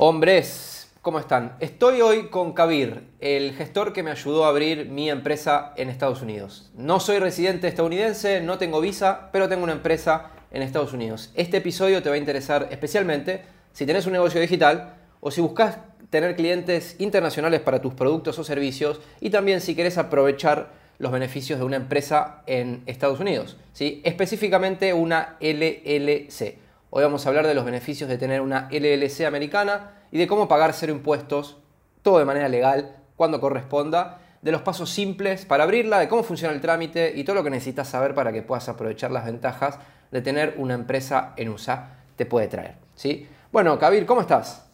Hombres, ¿cómo están? Estoy hoy con Kabir, el gestor que me ayudó a abrir mi empresa en Estados Unidos. No soy residente estadounidense, no tengo visa, pero tengo una empresa en Estados Unidos. Este episodio te va a interesar especialmente si tenés un negocio digital o si buscas tener clientes internacionales para tus productos o servicios y también si querés aprovechar los beneficios de una empresa en Estados Unidos, ¿sí? específicamente una LLC. Hoy vamos a hablar de los beneficios de tener una LLC americana y de cómo pagar cero impuestos, todo de manera legal, cuando corresponda, de los pasos simples para abrirla, de cómo funciona el trámite y todo lo que necesitas saber para que puedas aprovechar las ventajas de tener una empresa en USA te puede traer. ¿sí? Bueno, Kabir, ¿cómo estás?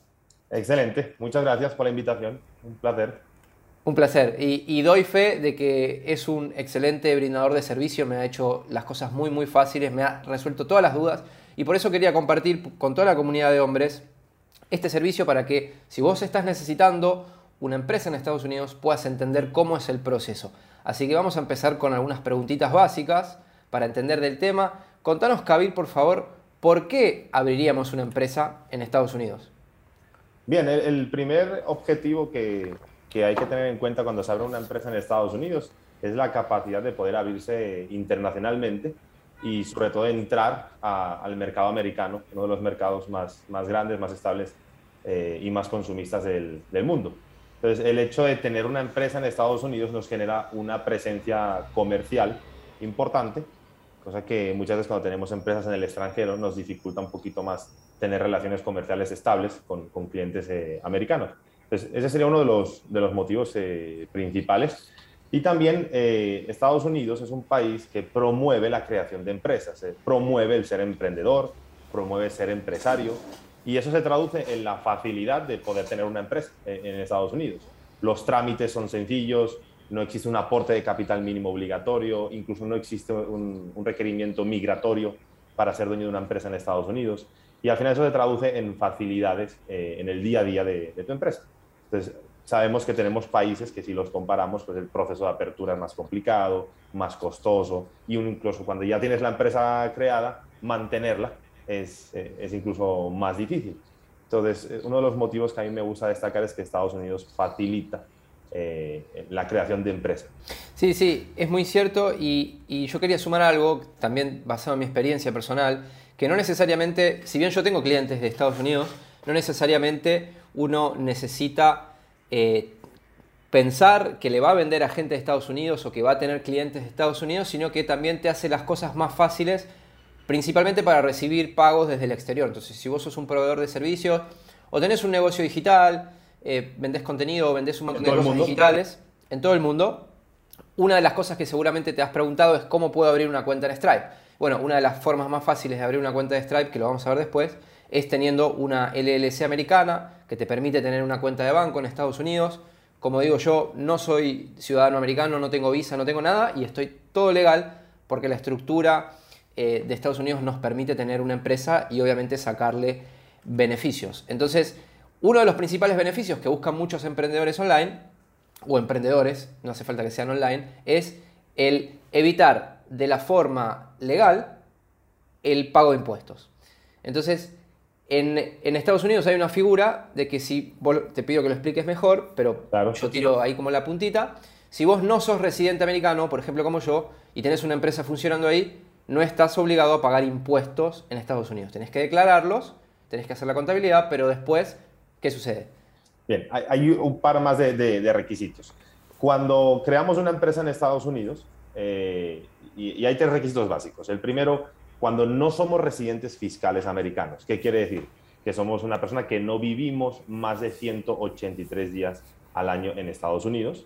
Excelente, muchas gracias por la invitación, un placer. Un placer. Y, y, doy fe de que es un excelente brindador de servicio, me ha hecho las cosas muy, muy fáciles, me ha resuelto todas las dudas y por eso quería compartir con toda la comunidad de hombres este servicio para que si vos estás necesitando una empresa en Estados Unidos puedas entender cómo es el proceso. Así que vamos a empezar con algunas preguntitas básicas para entender del tema. Contanos, Kabir, por favor, ¿por qué abriríamos una empresa en Estados Unidos? Bien, el, primer objetivo que, que hay que tener en cuenta cuando se abre una empresa en Estados Unidos es la capacidad de poder abrirse internacionalmente y sobre todo entrar al mercado americano, uno de los mercados más, más grandes, más estables eh, y más consumistas del, del, mundo. Entonces, el hecho de tener una empresa en Estados Unidos nos genera una presencia comercial importante, cosa que muchas veces cuando tenemos empresas en el extranjero nos dificulta un poquito más tener relaciones comerciales estables con, con clientes eh, americanos. Entonces, ese sería uno de los, de los motivos eh, principales. Y también eh, Estados Unidos es un país que promueve la creación de empresas, eh, promueve el ser emprendedor, promueve ser empresario, y eso se traduce en la facilidad de poder tener una empresa eh, en Estados Unidos. Los trámites son sencillos, no existe un aporte de capital mínimo obligatorio, incluso no existe un, requerimiento migratorio para ser dueño de una empresa en Estados Unidos. Y al final eso se traduce en facilidades en el día a día de, tu empresa. Entonces, Sabemos que tenemos países que si los comparamos, pues el proceso de apertura es más complicado, más costoso y incluso cuando ya tienes la empresa creada, mantenerla es, eh, es incluso más difícil. Entonces, eh, uno de los motivos que a mí me gusta destacar es que Estados Unidos facilita eh, la creación de empresas. Sí, sí, es muy cierto y, y, yo quería sumar algo, también basado en mi experiencia personal, que no necesariamente, si bien yo tengo clientes de Estados Unidos, no necesariamente uno necesita pensar que le va a vender a gente de Estados Unidos o que va a tener clientes de Estados Unidos, sino que también te hace las cosas más fáciles, principalmente para recibir pagos desde el exterior. Entonces, si vos sos un proveedor de servicios o tenés un negocio digital, eh, vendés contenido o vendés un montón de cosas digitales en todo el mundo, una de las cosas que seguramente te has preguntado es cómo puedo abrir una cuenta en Stripe. Bueno, una de las formas más fáciles de abrir una cuenta de Stripe, que lo vamos a ver después, es teniendo una LLC americana que te permite tener una cuenta de banco en Estados Unidos. Como digo yo, no soy ciudadano americano, no tengo visa, no tengo nada y estoy todo legal porque la estructura eh, de Estados Unidos nos permite tener una empresa y obviamente sacarle beneficios. Entonces, uno de los principales beneficios que buscan muchos emprendedores online, o emprendedores, no hace falta que sean online, es el evitar de la forma legal el pago de impuestos. Entonces, en, Estados Unidos hay una figura de que si, te pido que lo expliques mejor, pero yo tiro ahí como la puntita, si vos no sos residente americano, por ejemplo como yo, y tenés una empresa funcionando ahí, no estás obligado a pagar impuestos en Estados Unidos. Tenés que declararlos, tenés que hacer la contabilidad, pero después, ¿qué sucede? Bien, hay, un par más de, requisitos. Cuando creamos una empresa en Estados Unidos, eh, y hay tres requisitos básicos. El primero cuando no somos residentes fiscales americanos. ¿Qué quiere decir? Que somos una persona que no vivimos más de 183 días al año en Estados Unidos.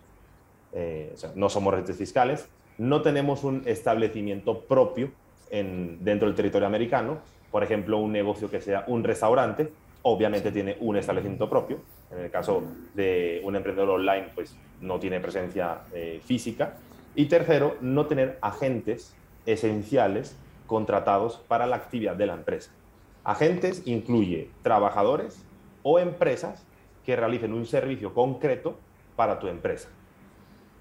Eh, no somos residentes fiscales. No tenemos un establecimiento propio en, dentro del territorio americano. Por ejemplo, un negocio que sea un restaurante, obviamente tiene un establecimiento propio. En el caso de un emprendedor online, pues no tiene presencia eh, física. Y tercero, no tener agentes esenciales contratados para la actividad de la empresa. Agentes incluye trabajadores o empresas que realicen un servicio concreto para tu empresa.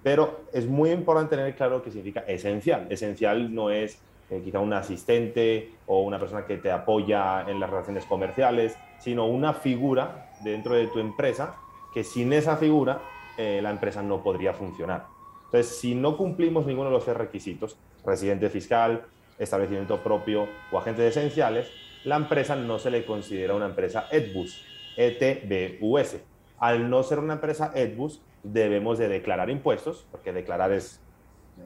Pero es muy importante tener claro qué significa esencial. Esencial no es eh, quizá un asistente o una persona que te apoya en las relaciones comerciales, sino una figura dentro de tu empresa que sin esa figura eh, la empresa no podría funcionar. Entonces, si no cumplimos ninguno de los tres requisitos, residente fiscal, establecimiento propio o agentes esenciales, la empresa no se le considera una empresa ETBUS, ETBUS. Al no ser una empresa ETBUS, debemos de declarar impuestos, porque declarar es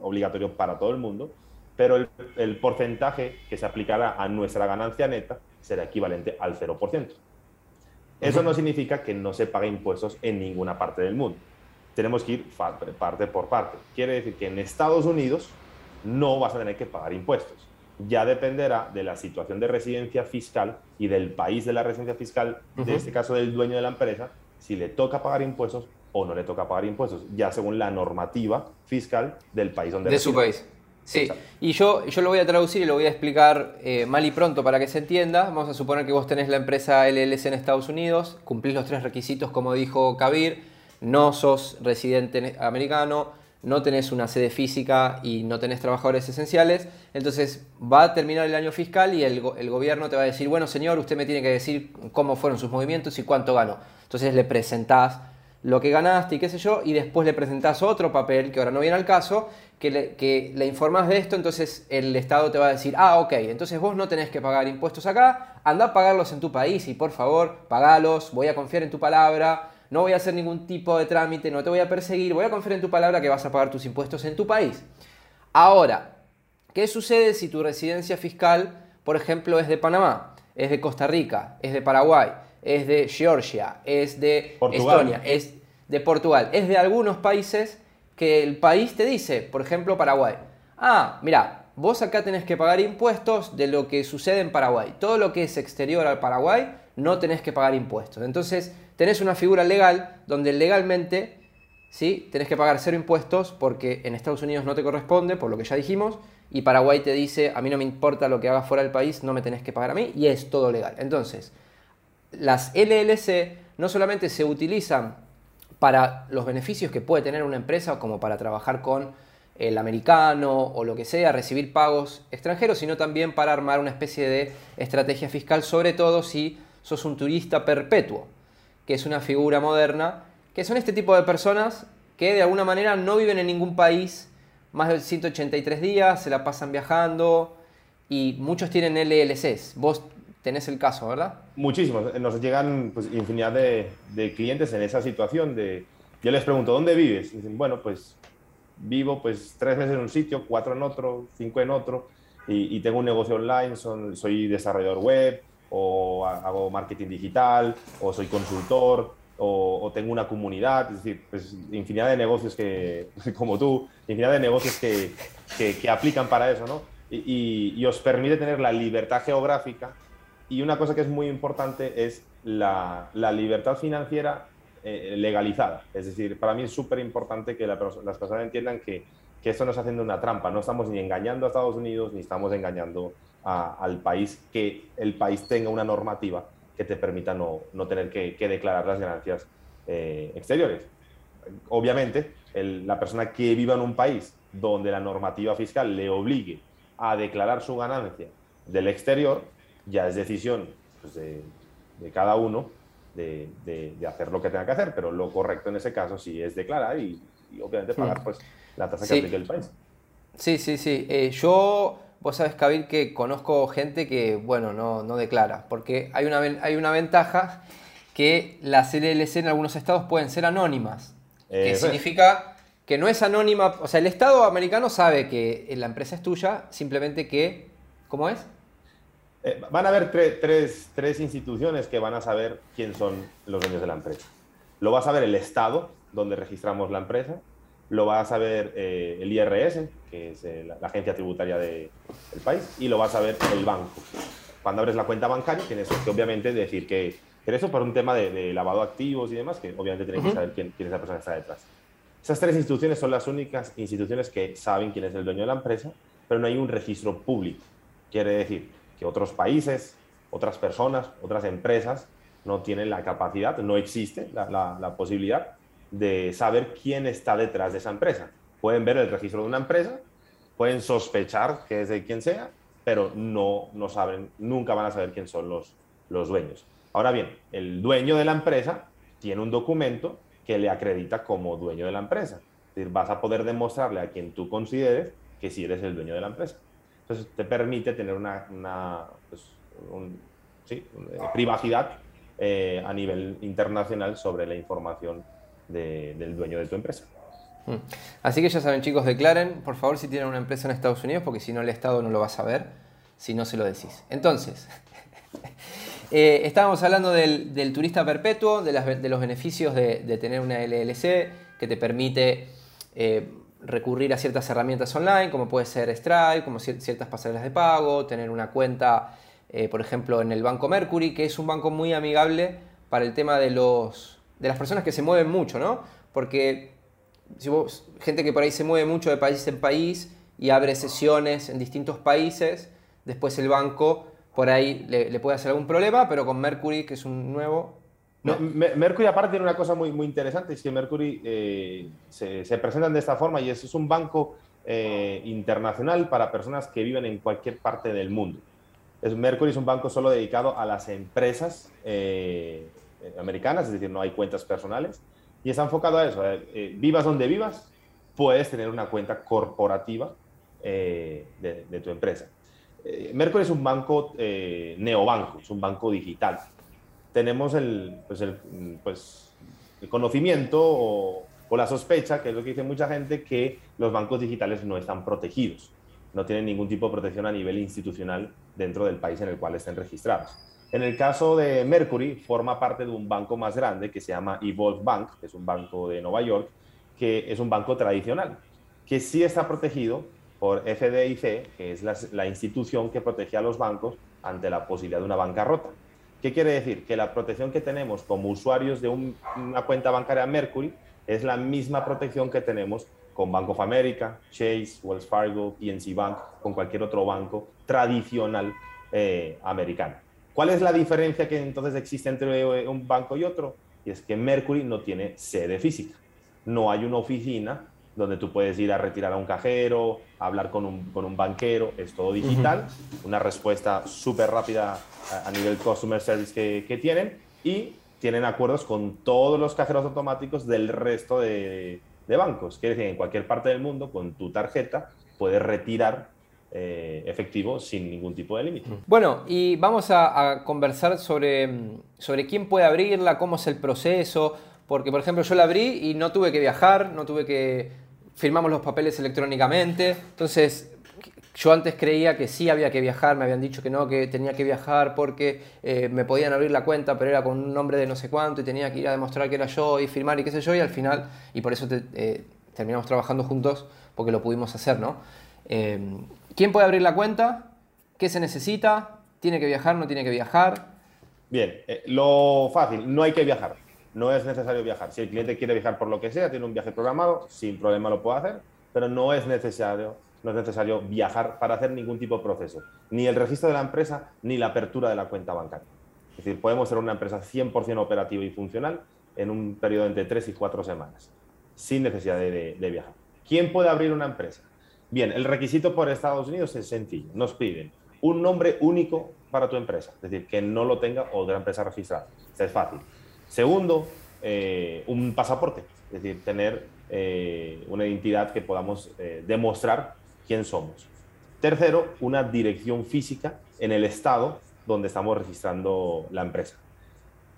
obligatorio para todo el mundo, pero el, el porcentaje que se aplicará a nuestra ganancia neta será equivalente al 0%. Eso no significa que no se pague impuestos en ninguna parte del mundo. Tenemos que ir parte por parte. Quiere decir que en Estados Unidos no vas a tener que pagar impuestos. Ya dependerá de la situación de residencia fiscal y del país de la residencia fiscal, de este caso del dueño de la empresa, si le toca pagar impuestos o no le toca pagar impuestos, ya según la normativa fiscal del país donde De su país. Sí, y yo, yo lo voy a traducir y lo voy a explicar eh, mal y pronto para que se entienda. Vamos a suponer que vos tenés la empresa LLC en Estados Unidos, cumplís los tres requisitos como dijo Kabir, no sos residente americano, no tenés una sede física y no tenés trabajadores esenciales, entonces va a terminar el año fiscal y el, el, gobierno te va a decir, bueno señor, usted me tiene que decir cómo fueron sus movimientos y cuánto ganó. Entonces le presentás lo que ganaste y qué sé yo, y después le presentás otro papel, que ahora no viene al caso, que le, que le informás de esto, entonces el Estado te va a decir, ah, ok, entonces vos no tenés que pagar impuestos acá, anda a pagarlos en tu país y por favor, pagalos, voy a confiar en tu palabra, no voy a hacer ningún tipo de trámite, no te voy a perseguir, voy a confiar en tu palabra que vas a pagar tus impuestos en tu país. Ahora, ¿qué sucede si tu residencia fiscal, por ejemplo, es de Panamá, es de Costa Rica, es de Paraguay? Es de Georgia, es de Estonia, es de Portugal, es de algunos países que el país te dice, por ejemplo Paraguay, ah, mira, vos acá tenés que pagar impuestos de lo que sucede en Paraguay, todo lo que es exterior al Paraguay no tenés que pagar impuestos. Entonces tenés una figura legal donde legalmente ¿sí? tenés que pagar cero impuestos porque en Estados Unidos no te corresponde, por lo que ya dijimos, y Paraguay te dice, a mí no me importa lo que hagas fuera del país, no me tenés que pagar a mí, y es todo legal. Entonces, las LLC no solamente se utilizan para los beneficios que puede tener una empresa, como para trabajar con el americano o lo que sea, recibir pagos extranjeros, sino también para armar una especie de estrategia fiscal, sobre todo si sos un turista perpetuo, que es una figura moderna, que son este tipo de personas que de alguna manera no viven en ningún país más de 183 días, se la pasan viajando y muchos tienen LLCs. Vos tenés el caso, ¿verdad? Muchísimos. Nos llegan pues, infinidad de, clientes en esa situación de... Yo les pregunto, ¿dónde vives? Bueno, pues vivo pues tres meses en un sitio, cuatro en otro, cinco en otro, y, tengo un negocio online, soy desarrollador web, o hago marketing digital, o soy consultor, o, tengo una comunidad, es decir, pues infinidad de negocios que, como tú, infinidad de negocios que, que, aplican para eso, ¿no? Y, os permite tener la libertad geográfica y una cosa que es muy importante es la, libertad financiera eh, legalizada. Es decir, para mí es súper importante que las personas entiendan que, esto no está haciendo una trampa. No estamos ni engañando a Estados Unidos ni estamos engañando al país, que el país tenga una normativa que te permita no, tener que, declarar las ganancias eh, exteriores. Obviamente, la persona que viva en un país donde la normativa fiscal le obligue a declarar su ganancia del exterior, ya es decisión pues, de, cada uno de, hacer lo que tenga que hacer, pero lo correcto en ese caso sí es declarar y, obviamente pagar hmm. pues, la tasa que aplique el país. Sí, sí, sí. Eh, yo, vos sabes, Kabir, que conozco gente que, bueno, no, no declara, porque hay una, hay una ventaja que las LLC en algunos estados pueden ser anónimas, que significa que no es anónima, o sea, el Estado americano sabe que la empresa es tuya, simplemente que, ¿cómo es? Eh, van a haber tres, tres, instituciones que van a saber quién son los dueños de la empresa. Lo va a saber el Estado, donde registramos la empresa, lo va a saber eh, el IRS, que es eh, la, agencia tributaria del país, y lo va a saber el banco. Cuando abres la cuenta bancaria, tienes que obviamente decir que, que eso por un tema de, lavado de activos y demás, que obviamente tienes que saber quién, quién es la persona que está detrás. Esas tres instituciones son las únicas instituciones que saben quién es el dueño de la empresa, pero no hay un registro público. Quiere decir, otros países, otras personas, otras empresas no tienen la capacidad, no existe la, posibilidad de saber quién está detrás de esa empresa. Pueden ver el registro de una empresa, pueden sospechar que es de quien sea, pero no, no saben, nunca van a saber quién son los, los dueños. Ahora bien, el dueño de la empresa tiene un documento que le acredita como dueño de la empresa. Es decir, vas a poder demostrarle a quien tú consideres que sí eres el dueño de la empresa. Entonces, te permite tener una, pues, eh, privacidad eh, a nivel internacional sobre la información del dueño de tu empresa. Hmm. Así que ya saben, chicos, declaren, por favor, si tienen una empresa en Estados Unidos, porque si no, el Estado no lo va a saber si no se lo decís. Entonces, eh, estábamos hablando del, turista perpetuo, de, los beneficios de, tener una LLC que te permite recurrir a ciertas herramientas online, como puede ser Stripe, como ciertas pasarelas de pago, tener una cuenta, eh, por ejemplo, en el Banco Mercury, que es un banco muy amigable para el tema de, los, de las personas que se mueven mucho, ¿no? Porque si vos, gente que por ahí se mueve mucho de país en país y abre sesiones en distintos países, después el banco por ahí le, puede hacer algún problema, pero con Mercury, que es un nuevo... Mercury aparte tiene una cosa muy, muy interesante, es que Mercury eh, se, se, presentan de esta forma y es, es un banco eh, internacional para personas que viven en cualquier parte del mundo. Mercury es un banco solo dedicado a las empresas eh, americanas, es decir, no hay cuentas personales, y está enfocado a eso. vivas donde vivas, puedes tener una cuenta corporativa de, de tu empresa. Mercury es un banco neobanco, es un banco digital. Tenemos el, pues el, pues, conocimiento o, la sospecha, que es lo que dice mucha gente, que los bancos digitales no están protegidos, no tienen ningún tipo de protección a nivel institucional dentro del país en el cual estén registrados. En el caso de Mercury, forma parte de un banco más grande que se llama Evolve Bank, que es un banco de Nueva York, que es un banco tradicional, que sí está protegido por FDIC, que es la, institución que protege a los bancos ante la posibilidad de una bancarrota. ¿Qué quiere decir? Que la protección que tenemos como usuarios de una cuenta bancaria Mercury es la misma protección que tenemos con Bank of America, Chase, Wells Fargo, PNC Bank, con cualquier otro banco tradicional eh, americano. ¿Cuál es la diferencia que entonces existe entre un banco y otro? Y es que Mercury no tiene sede física. No hay una oficina donde tú puedes ir a retirar a un cajero, hablar con un, con un banquero, es todo digital, una respuesta súper rápida a, nivel customer service que, que, tienen y tienen acuerdos con todos los cajeros automáticos del resto de, de bancos. Quiere decir, en cualquier parte del mundo, con tu tarjeta, puedes retirar eh, efectivo sin ningún tipo de límite. Bueno, y vamos a, a, conversar sobre, sobre quién puede abrirla, cómo es el proceso, porque por ejemplo yo la abrí y no tuve que viajar, no tuve que firmamos los papeles electrónicamente. Entonces, yo antes creía que sí había que viajar, me habían dicho que no, que tenía que viajar porque eh, me podían abrir la cuenta, pero era con un nombre de no sé cuánto y tenía que ir a demostrar que era yo y firmar y qué sé yo, y al final, y por eso eh, terminamos trabajando juntos porque lo pudimos hacer, ¿no? Eh, ¿Quién puede abrir la cuenta? ¿Qué se necesita? ¿Tiene que viajar? ¿No tiene que viajar? Bien, lo fácil, no hay que viajar no es necesario viajar. Si el cliente quiere viajar por lo que sea, tiene un viaje programado, sin problema lo puede hacer, pero no es necesario, no es necesario viajar para hacer ningún tipo de proceso, ni el registro de la empresa, ni la apertura de la cuenta bancaria. Es decir, podemos ser una empresa 100% operativa y funcional en un periodo entre 3 y 4 semanas, sin necesidad de, viajar. ¿Quién puede abrir una empresa? Bien, el requisito por Estados Unidos es sencillo. Nos piden un nombre único para tu empresa, es decir, que no lo tenga otra empresa registrada. Es fácil. Segundo, eh, un pasaporte, es decir, tener eh, una identidad que podamos eh, demostrar quién somos. Tercero, una dirección física en el estado donde estamos registrando la empresa.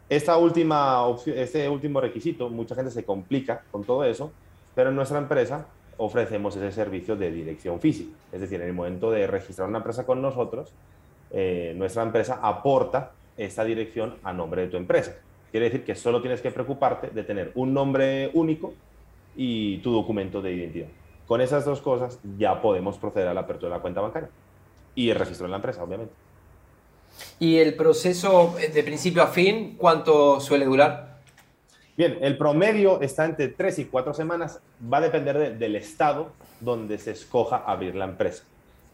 Esta última este último requisito, mucha gente se complica con todo eso, pero en nuestra empresa ofrecemos ese servicio de dirección física. Es decir, en el momento de registrar una empresa con nosotros, nuestra empresa aporta esta dirección a nombre de tu empresa. Quiere decir que solo tienes que preocuparte de tener un nombre único y tu documento de identidad. Con esas dos cosas ya podemos proceder a la apertura de la cuenta bancaria y el registro en la empresa, obviamente. ¿Y el proceso de principio a fin cuánto suele durar? Bien, el promedio está entre tres y cuatro semanas. Va a depender del estado donde se escoja abrir la empresa.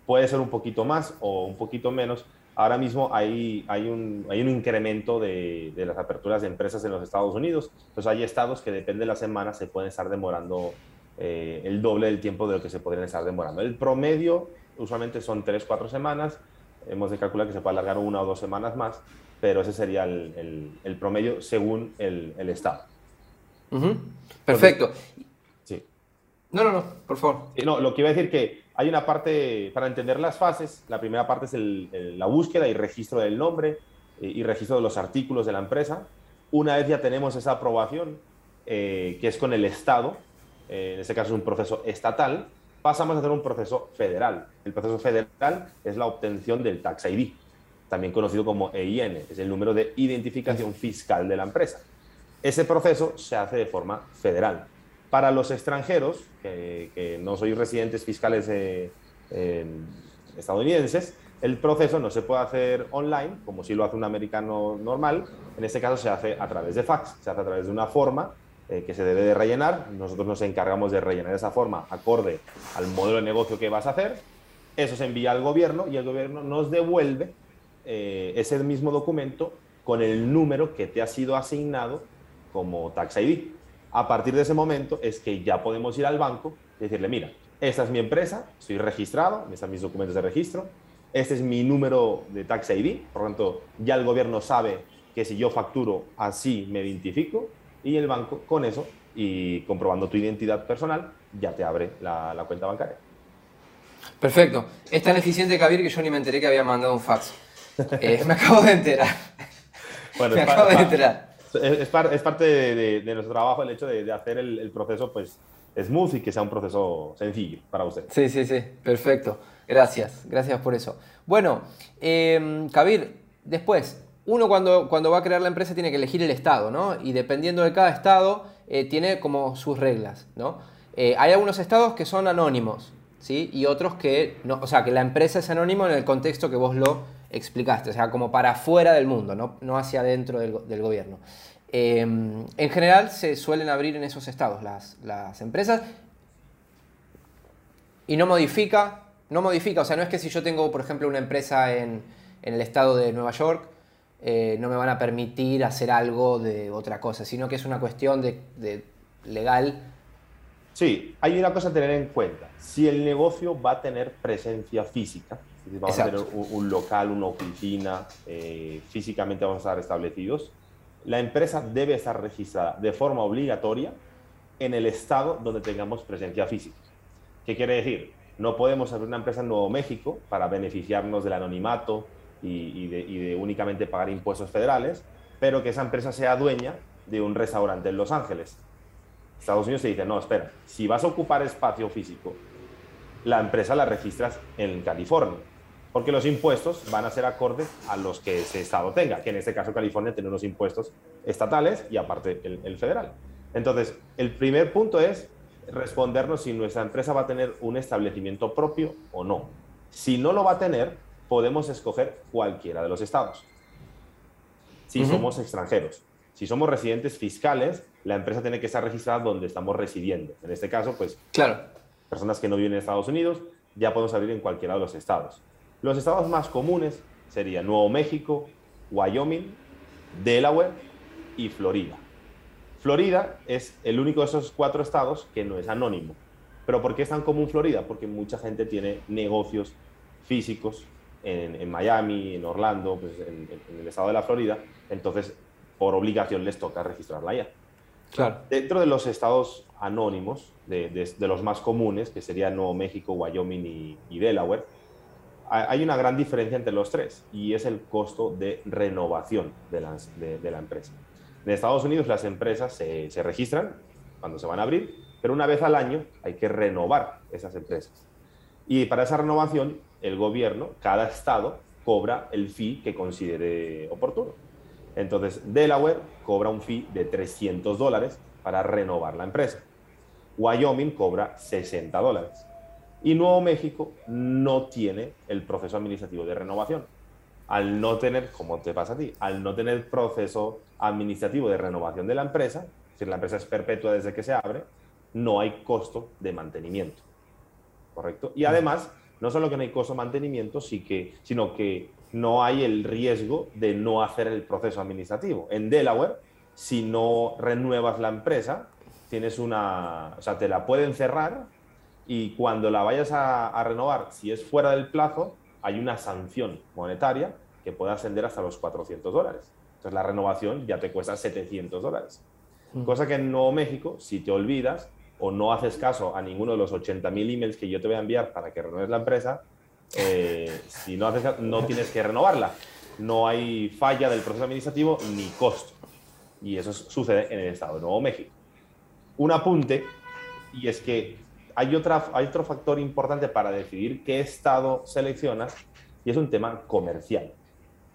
Puede ser un poquito más o un poquito menos, Ahora mismo hay, hay, un, hay un incremento de, de, las aperturas de empresas en los Estados Unidos. Pues hay estados que depende de la semana se pueden estar demorando eh, el doble del tiempo de lo que se podrían estar demorando. El promedio usualmente son 3-4 semanas, hemos de calcular que se puede alargar una o dos semanas más, pero ese sería el, el, promedio según el, el Estado. Perfecto. sí. No, no, no, por favor. no, lo que iba a decir que hay una parte, para entender las fases, la primera parte es la búsqueda y registro del nombre eh, y registro de los artículos de la empresa. Una vez ya tenemos esa aprobación, eh, que es con el Estado, eh, en este caso es un proceso estatal, pasamos a hacer un proceso federal. El proceso federal es la obtención del Tax ID, también conocido como EIN, es el número de identificación fiscal de la empresa. Ese proceso se hace de forma federal. Para los extranjeros, que, no sois residentes fiscales eh, estadounidenses, el proceso no se puede hacer online, como si lo hace un americano normal. En este caso se hace a través de fax, se hace a través de una forma eh, que se debe de rellenar. Nosotros nos encargamos de rellenar esa forma acorde al modelo de negocio que vas a hacer. Eso se envía al gobierno y el gobierno nos devuelve eh, ese mismo documento con el número que te ha sido asignado como Tax ID. A partir de ese momento es que ya podemos ir al banco y decirle, mira, esta es mi empresa, estoy registrado, están mis documentos de registro, este es mi número de Tax ID, por lo tanto ya el gobierno sabe que si yo facturo así me identifico y el banco con eso y comprobando tu identidad personal ya te abre la, cuenta bancaria. Perfecto. Es tan eficiente, Kabir, que yo ni me enteré que había mandado un fax. Eh, me acabo de enterar. Bueno, me acabo de enterar. Es, parte de, nuestro trabajo el hecho de, hacer el, proceso pues smooth y que sea un proceso sencillo para usted. Sí, sí, sí. Perfecto. Gracias. Gracias por eso. Bueno, eh, Kabir, después, uno cuando, cuando va a crear la empresa tiene que elegir el estado, ¿no? Y dependiendo de cada estado, eh, tiene como sus reglas, ¿no? Eh, hay algunos estados que son anónimos, ¿sí? Y otros que no, o sea, que la empresa es anónimo en el contexto que vos lo explicaste, o sea, como para afuera del mundo, no, no hacia adentro del, gobierno. Em, en general se suelen abrir en esos estados las, empresas y no modifica, no modifica, o sea, no es que si yo tengo, por ejemplo, una empresa en, en el estado de Nueva York, eh, no me van a permitir hacer algo de otra cosa, sino que es una cuestión de, legal. Sí, hay una cosa a tener en cuenta. Si el negocio va a tener presencia física, vamos a tener un, local, una oficina, eh, físicamente vamos a estar establecidos, la empresa debe estar registrada de forma obligatoria en el estado donde tengamos presencia física. ¿Qué quiere decir? No podemos abrir una empresa en Nuevo México para beneficiarnos del anonimato, y, de, únicamente pagar impuestos federales, pero que esa empresa sea dueña de un restaurante en Los Ángeles. Estados Unidos se dice, no, espera, si vas a ocupar espacio físico, la empresa la registras en California, porque los impuestos van a ser acordes a los que ese estado tenga, que en este caso California tiene unos impuestos estatales y aparte el, el federal. Entonces, el primer punto es respondernos si nuestra empresa va a tener un establecimiento propio o no. Si no lo va a tener, podemos escoger cualquiera de los estados. Si somos extranjeros. Si somos residentes fiscales, la empresa tiene que estar registrada donde estamos residiendo. En este caso, pues, claro. personas que no viven en Estados Unidos, ya podemos abrir en cualquiera de los estados. Los estados más comunes serían Nuevo México, Wyoming, Delaware y Florida. Florida es el único de esos cuatro estados que no es anónimo. ¿Pero por qué es tan común Florida? Porque mucha gente tiene negocios físicos en, Miami, en Orlando, pues en, el estado de la Florida, entonces por obligación les toca registrarla allá. Claro. Dentro de los estados anónimos, de, los más comunes, que serían Nuevo México, Wyoming y, Delaware, hay una gran diferencia entre los tres y es el costo de renovación de, la empresa. En Estados Unidos las empresas se, se registran cuando se van a abrir, pero una vez al año hay que renovar esas empresas. Y para esa renovación el gobierno, cada estado, cobra el fee que considere oportuno. Entonces, Delaware cobra un fee de 300 dólares para renovar la empresa. Wyoming cobra 60 dólares. Y Nuevo México no tiene el proceso administrativo de renovación. Al no tener, como te pasa a ti, al no tener proceso administrativo de renovación de la empresa, es decir, la empresa es perpetua desde que se abre, no hay costo de mantenimiento. ¿Correcto? Y además, no solo que no hay costo de mantenimiento, sino que no hay el riesgo de no hacer el proceso administrativo. En Delaware, si no renuevas la empresa, tienes una, o sea, te la pueden cerrar y cuando la vayas a, renovar, si es fuera del plazo, hay una sanción monetaria que puede ascender hasta los 400 dólares. Entonces la renovación ya te cuesta 700 dólares. Mm. Cosa que en Nuevo México, si te olvidas o no haces caso a ninguno de los 80.000 emails que yo te voy a enviar para que renueves la empresa, eh, si no haces no tienes que renovarla. No hay falla del proceso administrativo ni costo. Y eso sucede en el estado de Nuevo México. Un apunte, y es que hay, otra, otro factor importante para decidir qué estado seleccionas, y es un tema comercial.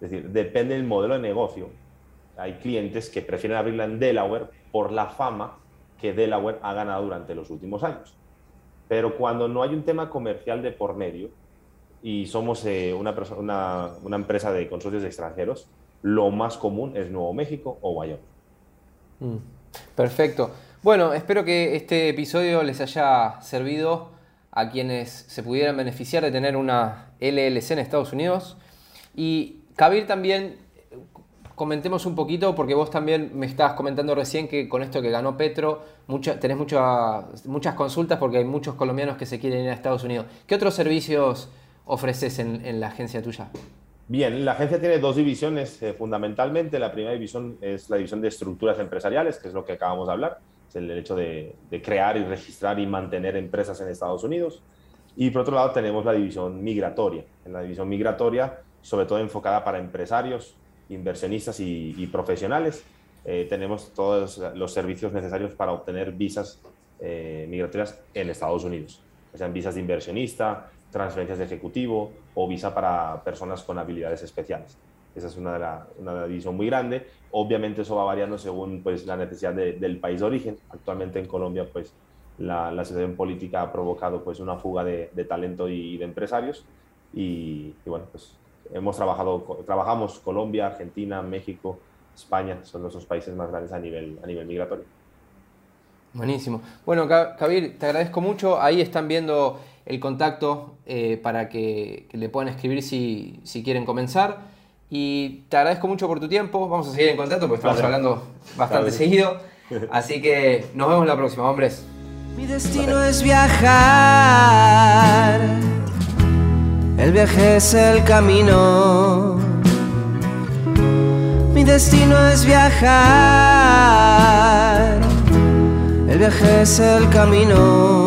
Es decir, depende del modelo de negocio. Hay clientes que prefieren abrirla en Delaware por la fama que Delaware ha ganado durante los últimos años. Pero cuando no hay un tema comercial de por medio y somos eh, una, empresa de consorcios extranjeros, lo más común es Nuevo México o Wyoming. Mm, perfecto. Bueno, espero que este episodio les haya servido a quienes se pudieran beneficiar de tener una LLC en Estados Unidos. Y Kabir también, comentemos un poquito, porque vos también me estabas comentando recién que con esto que ganó Petro, tenés muchas consultas porque hay muchos colombianos que se quieren ir a Estados Unidos. ¿Qué otros servicios ofreces en la agencia tuya? Bien, la agencia tiene dos divisiones eh, fundamentalmente. La primera división es la división de estructuras empresariales, que es lo que acabamos de hablar, es el hecho de, crear y registrar y mantener empresas en Estados Unidos. Y por otro lado tenemos la división migratoria. En la división migratoria, sobre todo enfocada para empresarios, inversionistas y, profesionales, eh, tenemos todos los servicios necesarios para obtener visas eh, migratorias en Estados Unidos, sean visas de inversionista, transferencias de ejecutivo o visa para personas con habilidades especiales. Esa es una, de la, una división muy grande. Obviamente eso va variando según pues, la necesidad del país de origen. Actualmente en Colombia pues, la, la situación política ha provocado pues, una fuga de, de talento y de empresarios. Y, bueno, pues hemos trabajado, trabajamos Colombia, Argentina, México, España, son los países más grandes a nivel, a nivel migratorio. Buenísimo. Bueno, Kabir, te agradezco mucho. Ahí están viendo el contacto eh, para que, le puedan escribir si, quieren comenzar. Y te agradezco mucho por tu tiempo. Vamos a seguir en contacto porque estamos hablando bastante seguido. Así que nos vemos la próxima, hombres. Mi destino es viajar. El viaje es el camino. Mi destino es viajar. El viaje es el camino.